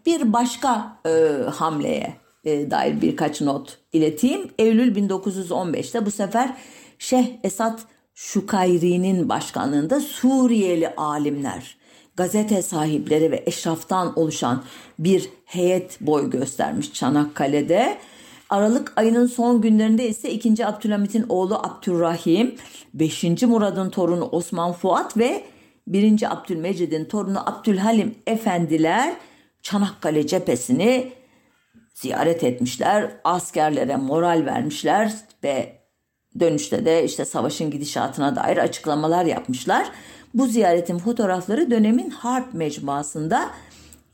bir başka e, hamleye dair birkaç not ileteyim. Eylül 1915'te bu sefer Şeyh Esat Şukayri'nin başkanlığında Suriyeli alimler, gazete sahipleri ve eşraftan oluşan bir heyet boy göstermiş Çanakkale'de. Aralık ayının son günlerinde ise 2. Abdülhamit'in oğlu Abdurrahim, 5. Murad'ın torunu Osman Fuat ve 1. Abdülmecid'in torunu Abdülhalim efendiler Çanakkale cephesini ziyaret etmişler. Askerlere moral vermişler ve dönüşte de işte savaşın gidişatına dair açıklamalar yapmışlar. Bu ziyaretin fotoğrafları dönemin harp mecmuasında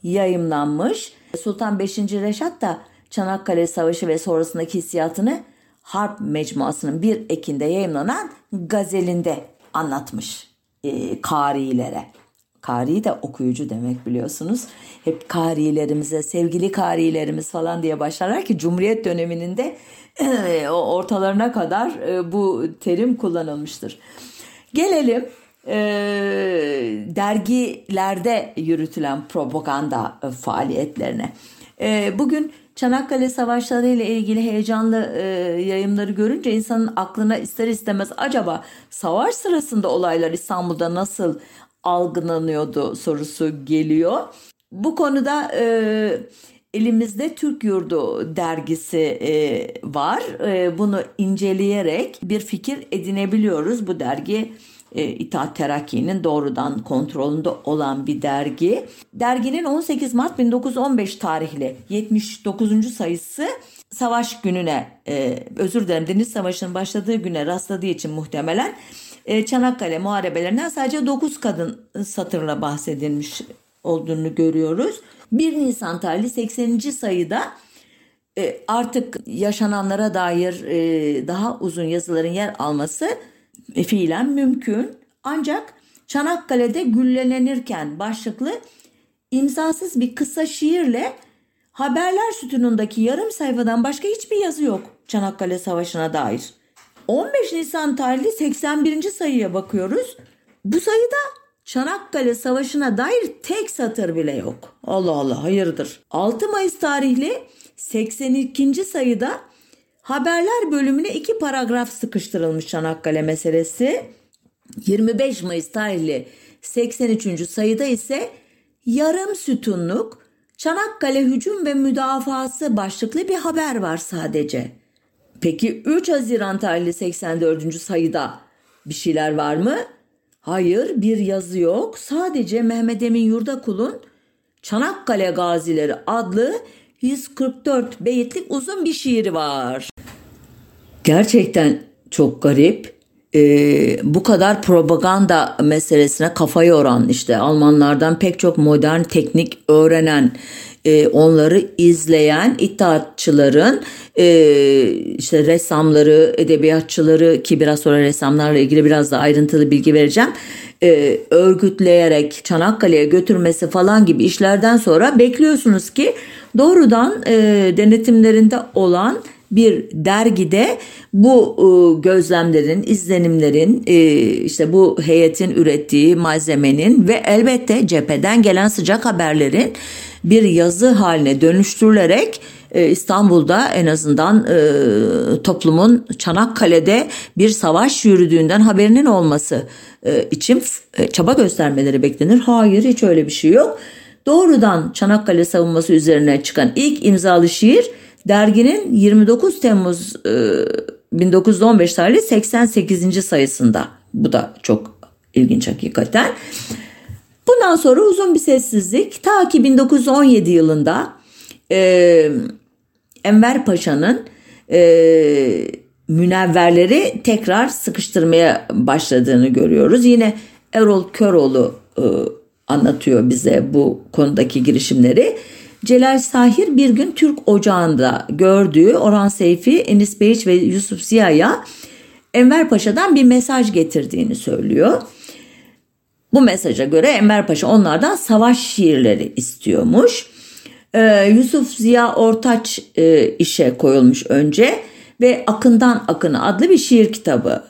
yayımlanmış. Sultan 5. Reşat da Çanakkale Savaşı ve sonrasındaki hissiyatını Harp Mecmuası'nın 1 Ekim'de yayımlanan gazelinde anlatmış e, karilere. Kari de okuyucu demek biliyorsunuz. Hep karilerimize, sevgili karilerimiz falan diye başlarlar ki Cumhuriyet döneminin de e, ortalarına kadar e, bu terim kullanılmıştır. Gelelim e, dergilerde yürütülen propaganda e, faaliyetlerine. E, bugün Çanakkale Savaşları ile ilgili heyecanlı e, yayınları görünce insanın aklına ister istemez acaba savaş sırasında olaylar İstanbul'da nasıl algılanıyordu sorusu geliyor. Bu konuda e, elimizde Türk Yurdu dergisi e, var. E, bunu inceleyerek bir fikir edinebiliyoruz. Bu dergi e, Terakki'nin doğrudan kontrolünde olan bir dergi. Derginin 18 Mart 1915 tarihli 79. sayısı savaş gününe e, özür dilerim Deniz Savaşı'nın başladığı güne rastladığı için muhtemelen e, Çanakkale muharebelerinden sadece 9 kadın satırla bahsedilmiş olduğunu görüyoruz. 1 Nisan tarihli 80. sayıda e, artık yaşananlara dair daha uzun yazıların yer alması fiilen mümkün. Ancak Çanakkale'de güllenenirken başlıklı imzasız bir kısa şiirle haberler sütunundaki yarım sayfadan başka hiçbir yazı yok Çanakkale Savaşı'na dair. 15 Nisan tarihli 81. sayıya bakıyoruz. Bu sayıda Çanakkale Savaşı'na dair tek satır bile yok. Allah Allah hayırdır. 6 Mayıs tarihli 82. sayıda haberler bölümüne iki paragraf sıkıştırılmış Çanakkale meselesi. 25 Mayıs tarihli 83. sayıda ise yarım sütunluk Çanakkale hücum ve müdafası başlıklı bir haber var sadece. Peki 3 Haziran tarihli 84. sayıda bir şeyler var mı? Hayır bir yazı yok. Sadece Mehmet Emin Yurdakul'un Çanakkale Gazileri adlı 144 beyitlik uzun bir şiiri var. Gerçekten çok garip. Ee, bu kadar propaganda meselesine kafa yoran işte Almanlardan pek çok modern teknik öğrenen e, onları izleyen iddiatçıların e, işte ressamları, edebiyatçıları ki biraz sonra ressamlarla ilgili biraz da ayrıntılı bilgi vereceğim. E, örgütleyerek Çanakkale'ye götürmesi falan gibi işlerden sonra bekliyorsunuz ki doğrudan e, denetimlerinde olan bir dergide bu e, gözlemlerin, izlenimlerin, e, işte bu heyetin ürettiği malzemenin ve elbette cepheden gelen sıcak haberlerin bir yazı haline dönüştürülerek e, İstanbul'da en azından toplumun Çanakkale'de bir savaş yürüdüğünden haberinin olması için çaba göstermeleri beklenir. Hayır hiç öyle bir şey yok. Doğrudan Çanakkale savunması üzerine çıkan ilk imzalı şiir derginin 29 Temmuz e, 1915 tarihli 88. sayısında. Bu da çok ilginç hakikaten. Bundan sonra uzun bir sessizlik ta ki 1917 yılında e, Enver Paşa'nın e, münevverleri tekrar sıkıştırmaya başladığını görüyoruz. Yine Erol Köroğlu e, anlatıyor bize bu konudaki girişimleri. Celal Sahir bir gün Türk Ocağı'nda gördüğü Orhan Seyfi, Enis Beyiç ve Yusuf Ziya'ya Enver Paşa'dan bir mesaj getirdiğini söylüyor. Bu mesaja göre Enver Paşa onlardan savaş şiirleri istiyormuş. Ee, Yusuf Ziya Ortaç e, işe koyulmuş önce ve Akından Akını adlı bir şiir kitabı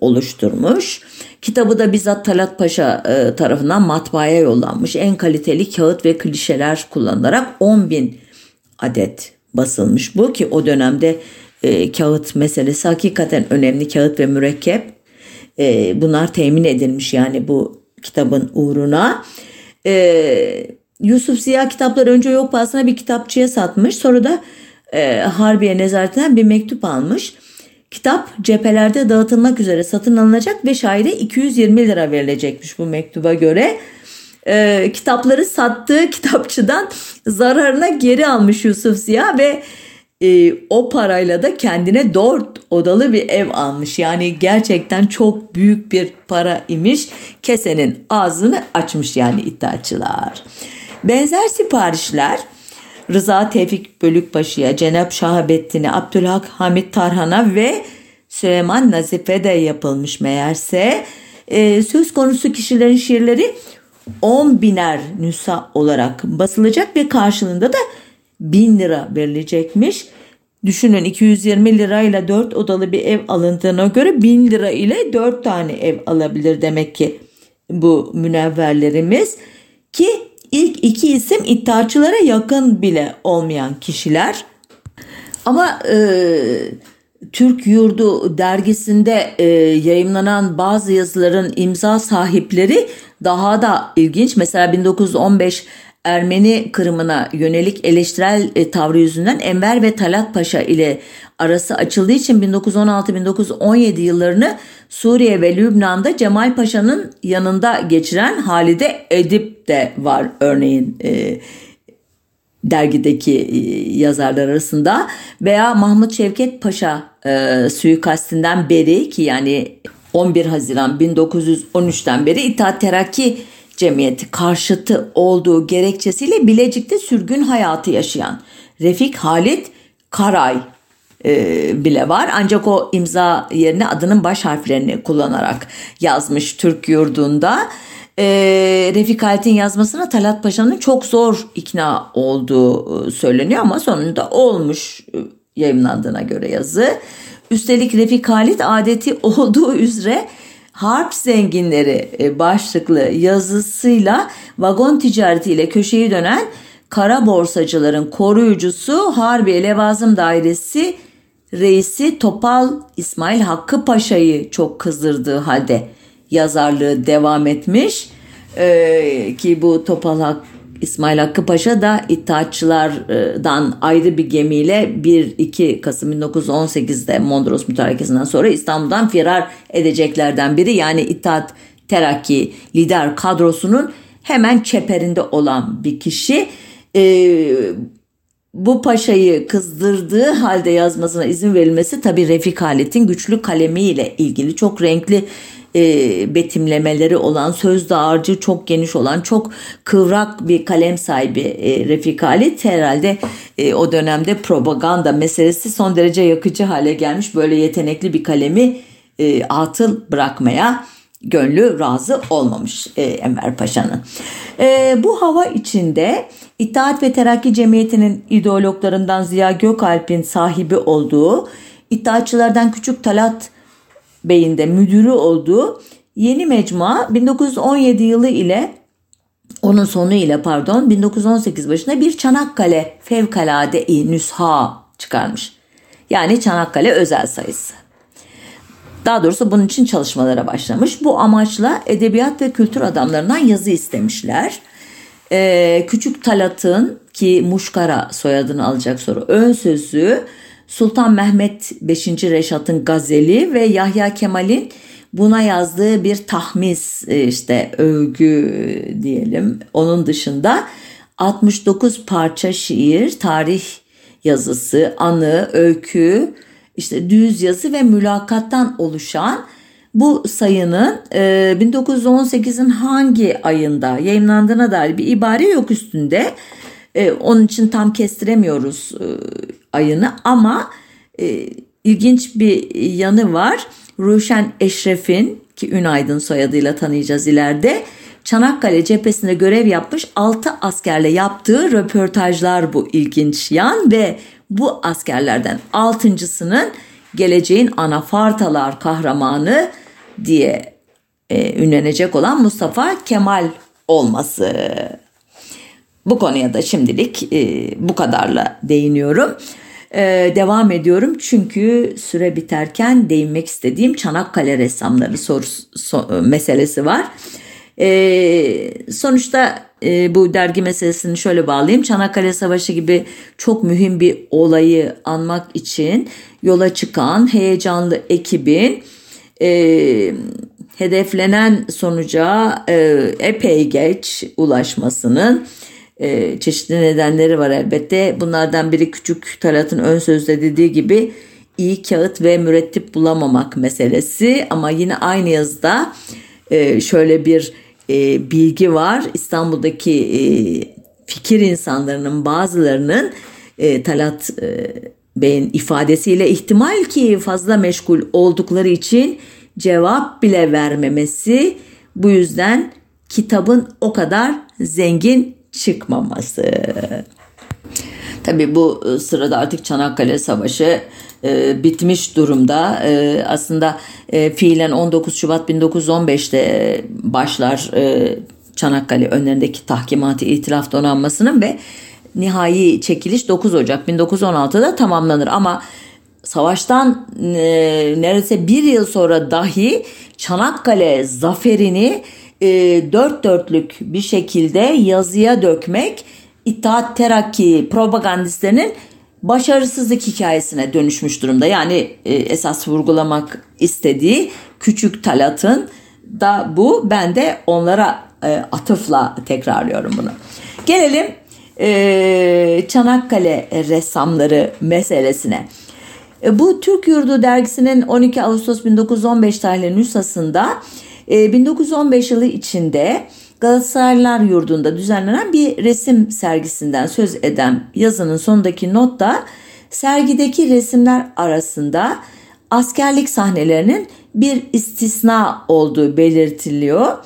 oluşturmuş. Kitabı da bizzat Talat Paşa e, tarafından matbaaya yollanmış. En kaliteli kağıt ve klişeler kullanılarak 10 bin adet basılmış bu ki o dönemde e, kağıt meselesi hakikaten önemli. Kağıt ve mürekkep e, bunlar temin edilmiş yani bu kitabın uğruna. E, Yusuf Ziya kitapları önce yok pahasına bir kitapçıya satmış. Sonra da e, Harbiye nezaretinden bir mektup almış. Kitap cephelerde dağıtılmak üzere satın alınacak ve şaire 220 lira verilecekmiş bu mektuba göre. E, kitapları sattığı kitapçıdan zararına geri almış Yusuf Ziya ve e, o parayla da kendine dört odalı bir ev almış. Yani gerçekten çok büyük bir para imiş. Kesenin ağzını açmış yani iddiaçılar. Benzer siparişler Rıza Tevfik Bölükbaşı'ya, Cenap Şahabettin'e, Abdülhak Hamit Tarhan'a ve Süleyman Nazif'e de yapılmış meğerse. E, söz konusu kişilerin şiirleri 10 biner nüsa olarak basılacak ve karşılığında da 1000 lira verilecekmiş. Düşünün 220 lirayla 4 odalı bir ev alındığına göre 1000 lira ile 4 tane ev alabilir demek ki bu münevverlerimiz. Ki ilk iki isim iddiaçılara yakın bile olmayan kişiler. Ama e, Türk Yurdu dergisinde e, yayınlanan bazı yazıların imza sahipleri daha da ilginç. Mesela 1915 Ermeni Kırım'ına yönelik eleştirel e, tavrı yüzünden Enver ve Talat Paşa ile arası açıldığı için 1916-1917 yıllarını Suriye ve Lübnan'da Cemal Paşa'nın yanında geçiren Halide Edip de var örneğin e, dergideki e, yazarlar arasında. Veya Mahmut Şevket Paşa e, suikastinden beri ki yani 11 Haziran 1913'ten beri İttihat Terakki Cemiyeti karşıtı olduğu gerekçesiyle Bilecik'te sürgün hayatı yaşayan Refik Halit Karay e, bile var. Ancak o imza yerine adının baş harflerini kullanarak yazmış Türk yurdunda. E, Refik Halit'in yazmasına Talat Paşa'nın çok zor ikna olduğu e, söyleniyor ama sonunda olmuş e, yayınlandığına göre yazı. Üstelik Refik Halit adeti olduğu üzere harp zenginleri e, başlıklı yazısıyla vagon ticaretiyle köşeyi dönen kara borsacıların koruyucusu Harbiye Levazım Dairesi reisi Topal İsmail Hakkı Paşa'yı çok kızdırdığı halde yazarlığı devam etmiş. Ee, ki bu Topal Hakkı İsmail Hakkı Paşa da İttihatçılardan ayrı bir gemiyle 1-2 Kasım 1918'de Mondros Mütarekesi'nden sonra İstanbul'dan firar edeceklerden biri. Yani İttihat Terakki lider kadrosunun hemen çeperinde olan bir kişi. Ee, bu paşayı kızdırdığı halde yazmasına izin verilmesi tabi Refik Halit'in güçlü kalemiyle ilgili çok renkli e, betimlemeleri olan, söz dağarcığı çok geniş olan, çok kıvrak bir kalem sahibi e, Refik Halit herhalde e, o dönemde propaganda meselesi son derece yakıcı hale gelmiş. Böyle yetenekli bir kalemi e, atıl bırakmaya gönlü razı olmamış e, Enver Paşa'nın. E, bu hava içinde İttihat ve Terakki Cemiyeti'nin ideologlarından Ziya Gökalp'in sahibi olduğu, İttihatçılardan Küçük Talat Bey'in de müdürü olduğu yeni mecmua 1917 yılı ile onun sonu ile pardon 1918 başında bir Çanakkale fevkalade-i nüsha çıkarmış. Yani Çanakkale özel sayısı. Daha doğrusu bunun için çalışmalara başlamış. Bu amaçla edebiyat ve kültür adamlarından yazı istemişler. Ee, Küçük Talat'ın ki Muşkara soyadını alacak sonra ön sözü Sultan Mehmet 5. Reşat'ın gazeli ve Yahya Kemal'in buna yazdığı bir tahmis e, işte övgü diyelim. Onun dışında 69 parça şiir, tarih yazısı, anı, öykü, işte düz yazı ve mülakattan oluşan bu sayının 1918'in e, hangi ayında yayınlandığına dair bir ibare yok üstünde. E, onun için tam kestiremiyoruz e, ayını ama ilginç bir yanı var. Ruşen Eşref'in ki Ünaydın soyadıyla tanıyacağız ileride. Çanakkale cephesinde görev yapmış 6 askerle yaptığı röportajlar bu ilginç yan ve bu askerlerden altıncısının geleceğin anafartalar kahramanı diye e, ünlenecek olan Mustafa Kemal olması. Bu konuya da şimdilik e, bu kadarla değiniyorum. E, devam ediyorum çünkü süre biterken değinmek istediğim Çanakkale ressamları sorusu, so, meselesi var. E, sonuçta e, bu dergi meselesini şöyle bağlayayım. Çanakkale Savaşı gibi çok mühim bir olayı anmak için yola çıkan heyecanlı ekibin e, hedeflenen sonuca e, epey geç ulaşmasının e, çeşitli nedenleri var elbette. Bunlardan biri küçük Talat'ın ön sözde dediği gibi iyi kağıt ve mürettip bulamamak meselesi ama yine aynı yazıda e, şöyle bir e, bilgi var. İstanbul'daki e, fikir insanlarının bazılarının e, Talat Bey'in ifadesiyle ihtimal ki fazla meşgul oldukları için cevap bile vermemesi bu yüzden kitabın o kadar zengin çıkmaması. Tabi bu e, sırada artık Çanakkale Savaşı e, bitmiş durumda. E, aslında e, fiilen 19 Şubat 1915'te başlar e, Çanakkale önlerindeki tahkimatı itilaf donanmasının ve nihai çekiliş 9 Ocak 1916'da tamamlanır. Ama savaştan e, neredeyse bir yıl sonra dahi Çanakkale zaferini e, dört dörtlük bir şekilde yazıya dökmek İttihat Terakki propagandistlerinin başarısızlık hikayesine dönüşmüş durumda. Yani e, esas vurgulamak istediği küçük Talat'ın da bu. Ben de onlara e, atıfla tekrarlıyorum bunu. Gelelim e, Çanakkale ressamları meselesine. E, bu Türk Yurdu dergisinin 12 Ağustos 1915 tarihli nüshasında e, 1915 yılı içinde Galatasaraylılar Yurdu'nda düzenlenen bir resim sergisinden söz eden yazının sonundaki notta sergideki resimler arasında askerlik sahnelerinin bir istisna olduğu belirtiliyor.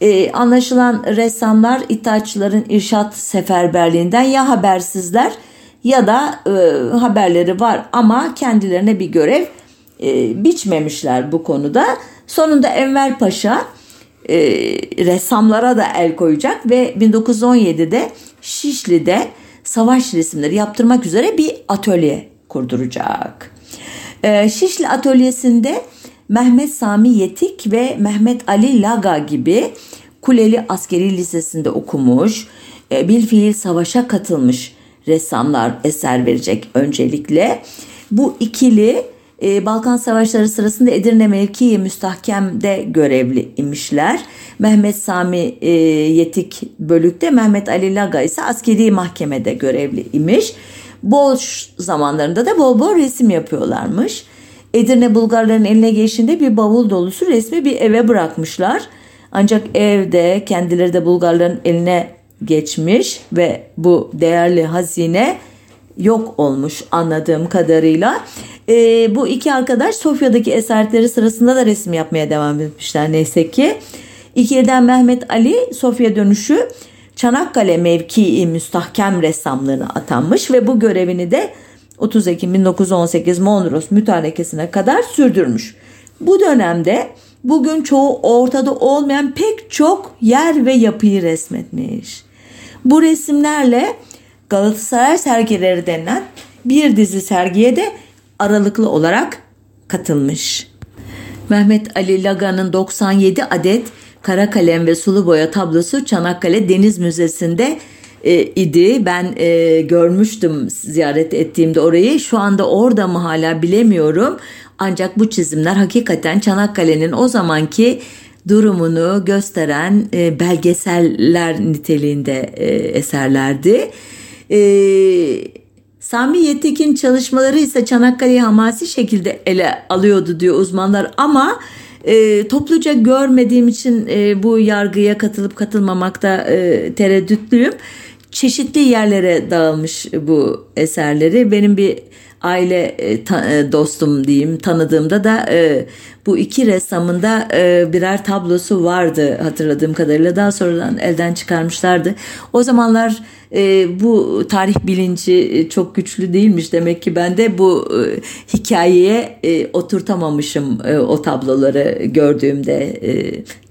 Ee, anlaşılan ressamlar İttihatçıların irşat seferberliğinden ya habersizler ya da e, haberleri var ama kendilerine bir görev e, biçmemişler bu konuda. Sonunda Enver Paşa e, ressamlara da el koyacak ve 1917'de Şişli'de savaş resimleri yaptırmak üzere bir atölye kurduracak. E, Şişli atölyesinde Mehmet Sami Yetik ve Mehmet Ali Laga gibi Kuleli Askeri Lisesi'nde okumuş, e, bilfiil savaşa katılmış ressamlar eser verecek öncelikle. Bu ikili e, Balkan Savaşları sırasında Edirne mevkii müstahkemde görevli imişler. Mehmet Sami e, Yetik bölükte, Mehmet Ali Laga ise askeri mahkemede görevli imiş. Boş zamanlarında da bol bol resim yapıyorlarmış. Edirne Bulgarların eline geçtiğinde bir bavul dolusu resmi bir eve bırakmışlar. Ancak evde kendileri de Bulgarların eline geçmiş ve bu değerli hazine yok olmuş anladığım kadarıyla. E, bu iki arkadaş Sofya'daki eserleri sırasında da resim yapmaya devam etmişler neyse ki. İkiliden Mehmet Ali Sofya dönüşü Çanakkale mevkii müstahkem ressamlığına atanmış ve bu görevini de 30 Ekim 1918 Mondros mütarekesine kadar sürdürmüş. Bu dönemde bugün çoğu ortada olmayan pek çok yer ve yapıyı resmetmiş. Bu resimlerle Galatasaray sergileri denilen bir dizi sergiye de aralıklı olarak katılmış. Mehmet Ali Laga'nın 97 adet kara kalem ve sulu boya tablosu Çanakkale Deniz Müzesi'nde e, idi. Ben e, görmüştüm ziyaret ettiğimde orayı. Şu anda orada mı hala bilemiyorum. Ancak bu çizimler hakikaten Çanakkale'nin o zamanki durumunu gösteren e, belgeseller niteliğinde e, eserlerdi. E, Sami Yetek'in çalışmaları ise Çanakkale'yi hamasi şekilde ele alıyordu diyor uzmanlar ama e, topluca görmediğim için e, bu yargıya katılıp katılmamakta e, tereddütlüyüm. Çeşitli yerlere dağılmış bu eserleri. Benim bir aile e, e, dostum diyeyim tanıdığımda da e, bu iki ressamın da e, birer tablosu vardı hatırladığım kadarıyla daha sonradan elden çıkarmışlardı. O zamanlar bu tarih bilinci çok güçlü değilmiş demek ki ben de bu hikayeye oturtamamışım o tabloları gördüğümde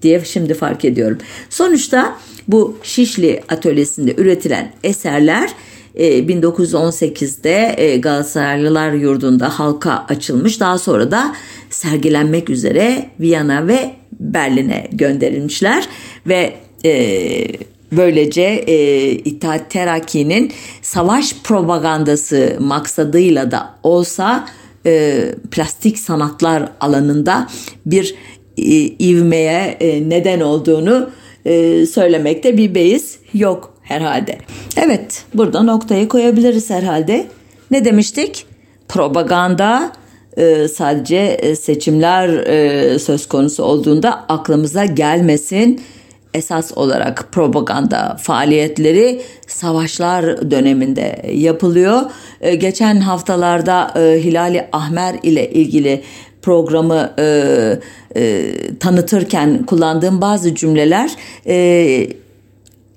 diye şimdi fark ediyorum. Sonuçta bu Şişli atölyesinde üretilen eserler 1918'de e, e, Galatasaraylılar Yurdu'nda halka açılmış. Daha sonra da sergilenmek üzere Viyana ve Berlin'e gönderilmişler ve e, böylece e, İttihat Terakki'nin savaş propagandası maksadıyla da olsa e, plastik sanatlar alanında bir e, ivmeye e, neden olduğunu e, söylemekte bir beis yok herhalde. Evet burada noktayı koyabiliriz herhalde. Ne demiştik? Propaganda e, sadece e, seçimler e, söz konusu olduğunda aklımıza gelmesin. Esas olarak propaganda faaliyetleri savaşlar döneminde yapılıyor. Geçen haftalarda Hilali Ahmer ile ilgili programı tanıtırken kullandığım bazı cümleler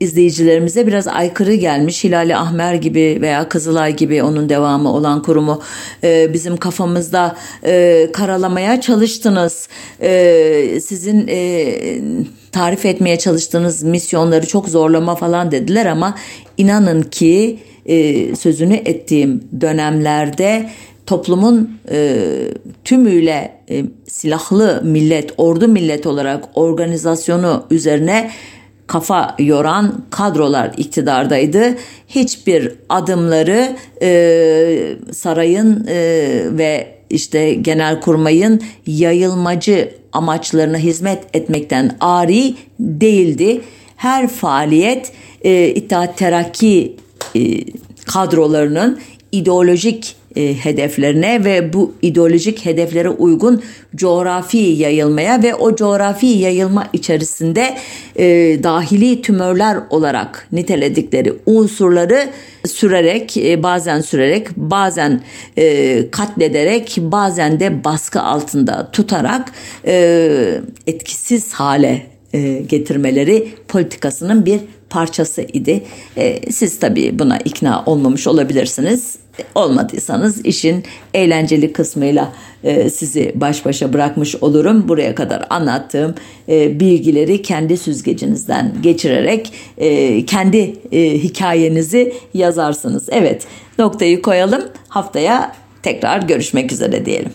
izleyicilerimize biraz aykırı gelmiş. Hilali Ahmer gibi veya Kızılay gibi onun devamı olan kurumu e, bizim kafamızda e, karalamaya çalıştınız. E, sizin e, tarif etmeye çalıştığınız misyonları çok zorlama falan dediler ama inanın ki e, sözünü ettiğim dönemlerde toplumun e, tümüyle e, silahlı millet, ordu millet olarak organizasyonu üzerine kafa yoran kadrolar iktidardaydı. Hiçbir adımları e, sarayın e, ve işte genel kurmayın yayılmacı amaçlarına hizmet etmekten ari değildi. Her faaliyet e, İttihat Terakki e, kadrolarının ideolojik e, hedeflerine ve bu ideolojik hedeflere uygun coğrafi yayılmaya ve o coğrafi yayılma içerisinde e, dahili tümörler olarak niteledikleri unsurları sürerek e, bazen sürerek bazen e, katlederek bazen de baskı altında tutarak e, etkisiz hale e, getirmeleri politikasının bir parçası idi. E, siz tabii buna ikna olmamış olabilirsiniz. Olmadıysanız işin eğlenceli kısmıyla e, sizi baş başa bırakmış olurum. Buraya kadar anlattığım e, bilgileri kendi süzgecinizden geçirerek e, kendi e, hikayenizi yazarsınız. Evet noktayı koyalım. Haftaya tekrar görüşmek üzere diyelim.